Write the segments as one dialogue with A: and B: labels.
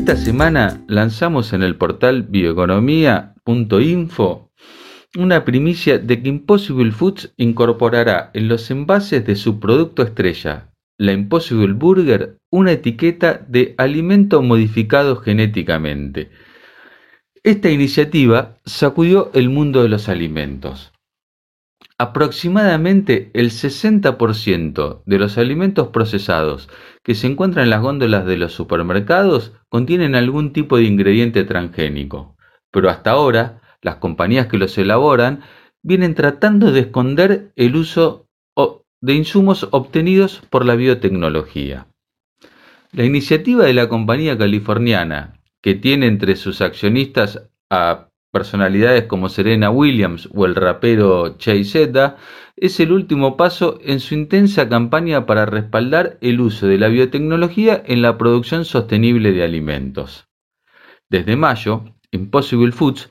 A: Esta semana lanzamos en el portal bioeconomía.info una primicia de que Impossible Foods incorporará en los envases de su producto estrella, la Impossible Burger, una etiqueta de alimento modificado genéticamente. Esta iniciativa sacudió el mundo de los alimentos. Aproximadamente el 60% de los alimentos procesados que se encuentran en las góndolas de los supermercados contienen algún tipo de ingrediente transgénico, pero hasta ahora las compañías que los elaboran vienen tratando de esconder el uso de insumos obtenidos por la biotecnología. La iniciativa de la compañía californiana, que tiene entre sus accionistas a personalidades como Serena Williams o el rapero Chase Z, es el último paso en su intensa campaña para respaldar el uso de la biotecnología en la producción sostenible de alimentos. Desde mayo, Impossible Foods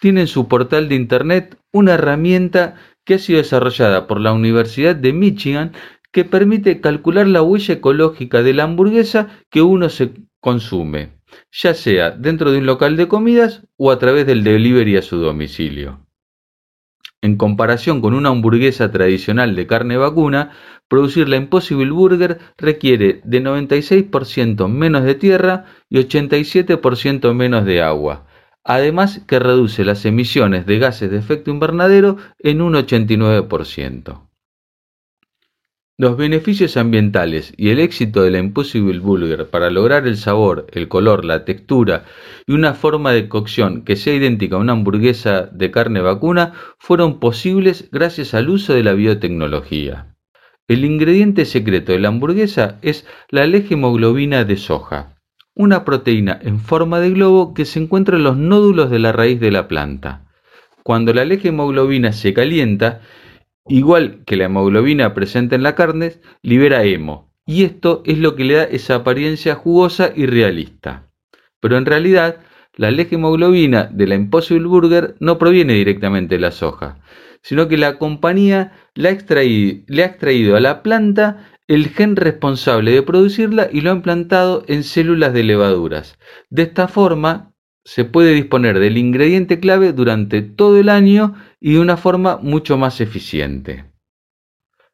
A: tiene en su portal de Internet una herramienta que ha sido desarrollada por la Universidad de Michigan que permite calcular la huella ecológica de la hamburguesa que uno se consume ya sea dentro de un local de comidas o a través del delivery a su domicilio. En comparación con una hamburguesa tradicional de carne vacuna, producir la Impossible Burger requiere de 96% menos de tierra y 87% menos de agua, además que reduce las emisiones de gases de efecto invernadero en un 89%. Los beneficios ambientales y el éxito de la Impossible Burger para lograr el sabor, el color, la textura y una forma de cocción que sea idéntica a una hamburguesa de carne vacuna fueron posibles gracias al uso de la biotecnología. El ingrediente secreto de la hamburguesa es la hemoglobina de soja, una proteína en forma de globo que se encuentra en los nódulos de la raíz de la planta. Cuando la hemoglobina se calienta, igual que la hemoglobina presente en la carne, libera hemo, y esto es lo que le da esa apariencia jugosa y realista. Pero en realidad, la hemoglobina de la Impossible Burger no proviene directamente de la soja, sino que la compañía le ha extraído a la planta el gen responsable de producirla y lo ha implantado en células de levaduras. De esta forma, se puede disponer del ingrediente clave durante todo el año y de una forma mucho más eficiente.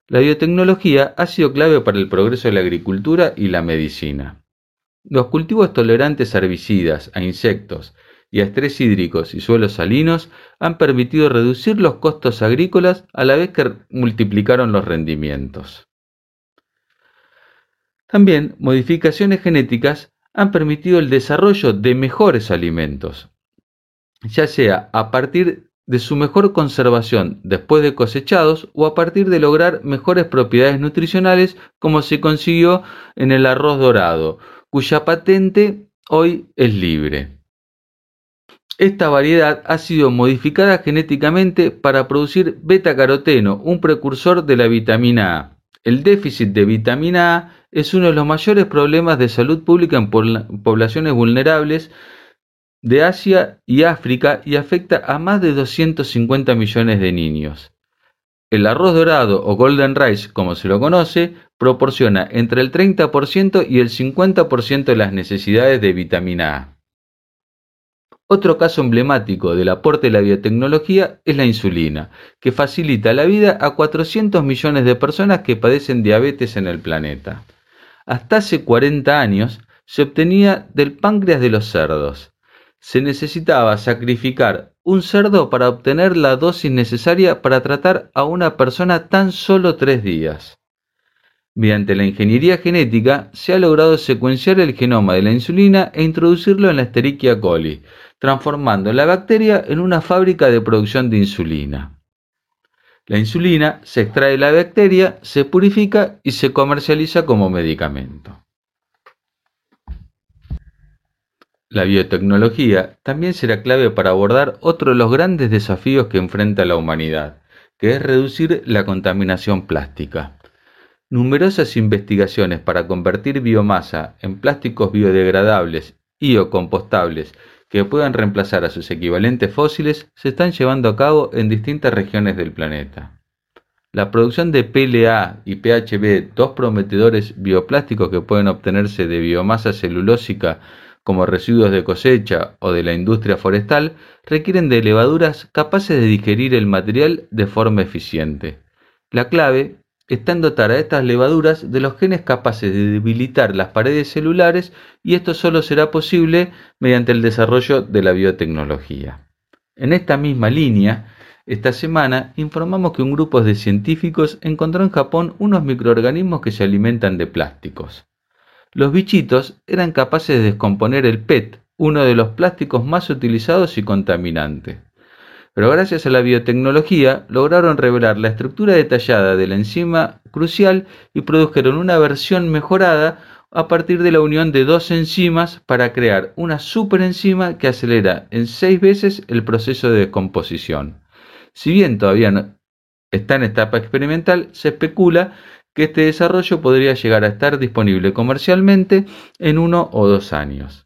A: La biotecnología ha sido clave para el progreso de la agricultura y la medicina. Los cultivos tolerantes a herbicidas, a insectos y a estrés hídricos y suelos salinos han permitido reducir los costos agrícolas a la vez que multiplicaron los rendimientos. También modificaciones genéticas han permitido el desarrollo de mejores alimentos, ya sea a partir de su mejor conservación después de cosechados o a partir de lograr mejores propiedades nutricionales como se consiguió en el arroz dorado, cuya patente hoy es libre. Esta variedad ha sido modificada genéticamente para producir beta-caroteno, un precursor de la vitamina A. El déficit de vitamina A es uno de los mayores problemas de salud pública en poblaciones vulnerables de Asia y África y afecta a más de 250 millones de niños. El arroz dorado o golden rice, como se lo conoce, proporciona entre el 30% y el 50% de las necesidades de vitamina A. Otro caso emblemático del aporte de la biotecnología es la insulina, que facilita la vida a 400 millones de personas que padecen diabetes en el planeta hasta hace 40 años se obtenía del páncreas de los cerdos. Se necesitaba sacrificar un cerdo para obtener la dosis necesaria para tratar a una persona tan solo tres días. Mediante la ingeniería genética se ha logrado secuenciar el genoma de la insulina e introducirlo en la Escherichia coli, transformando la bacteria en una fábrica de producción de insulina. La insulina se extrae de la bacteria, se purifica y se comercializa como medicamento. La biotecnología también será clave para abordar otro de los grandes desafíos que enfrenta la humanidad, que es reducir la contaminación plástica. Numerosas investigaciones para convertir biomasa en plásticos biodegradables y o compostables que puedan reemplazar a sus equivalentes fósiles se están llevando a cabo en distintas regiones del planeta. La producción de PLA y PHB, dos prometedores bioplásticos que pueden obtenerse de biomasa celulósica como residuos de cosecha o de la industria forestal, requieren de levaduras capaces de digerir el material de forma eficiente. La clave está en dotar a estas levaduras de los genes capaces de debilitar las paredes celulares y esto solo será posible mediante el desarrollo de la biotecnología. En esta misma línea, esta semana informamos que un grupo de científicos encontró en Japón unos microorganismos que se alimentan de plásticos. Los bichitos eran capaces de descomponer el PET, uno de los plásticos más utilizados y contaminantes. Pero gracias a la biotecnología lograron revelar la estructura detallada de la enzima crucial y produjeron una versión mejorada a partir de la unión de dos enzimas para crear una superenzima que acelera en seis veces el proceso de descomposición. Si bien todavía está en etapa experimental, se especula que este desarrollo podría llegar a estar disponible comercialmente en uno o dos años.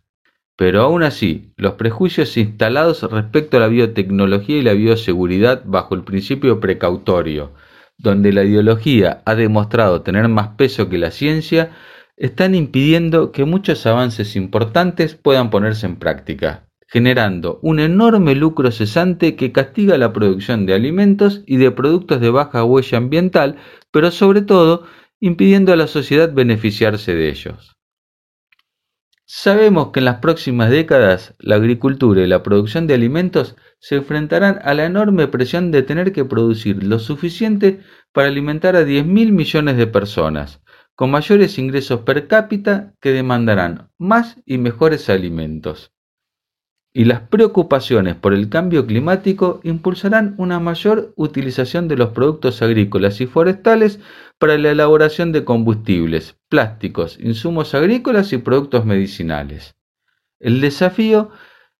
A: Pero aún así, los prejuicios instalados respecto a la biotecnología y la bioseguridad bajo el principio precautorio, donde la ideología ha demostrado tener más peso que la ciencia, están impidiendo que muchos avances importantes puedan ponerse en práctica, generando un enorme lucro cesante que castiga la producción de alimentos y de productos de baja huella ambiental, pero sobre todo impidiendo a la sociedad beneficiarse de ellos. Sabemos que en las próximas décadas la agricultura y la producción de alimentos se enfrentarán a la enorme presión de tener que producir lo suficiente para alimentar a 10.000 millones de personas, con mayores ingresos per cápita que demandarán más y mejores alimentos. Y las preocupaciones por el cambio climático impulsarán una mayor utilización de los productos agrícolas y forestales para la elaboración de combustibles, plásticos, insumos agrícolas y productos medicinales. El desafío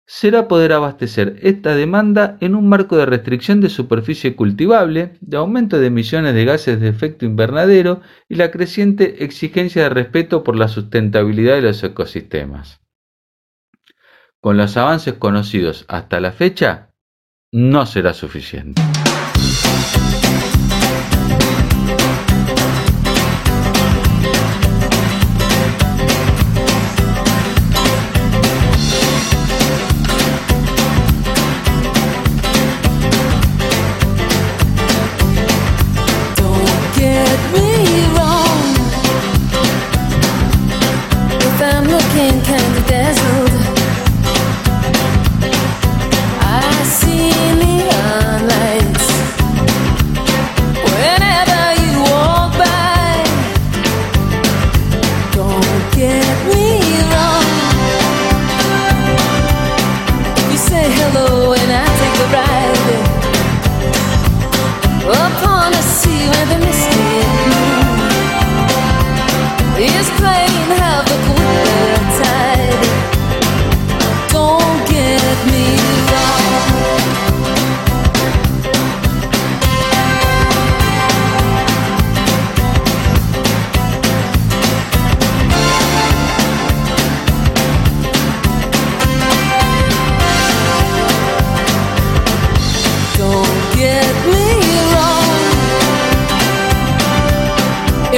A: será poder abastecer esta demanda en un marco de restricción de superficie cultivable, de aumento de emisiones de gases de efecto invernadero y la creciente exigencia de respeto por la sustentabilidad de los ecosistemas. Con los avances conocidos hasta la fecha, no será suficiente.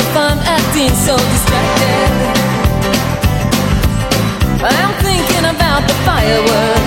B: if I'm acting so distracted. I'm thinking about the fireworks.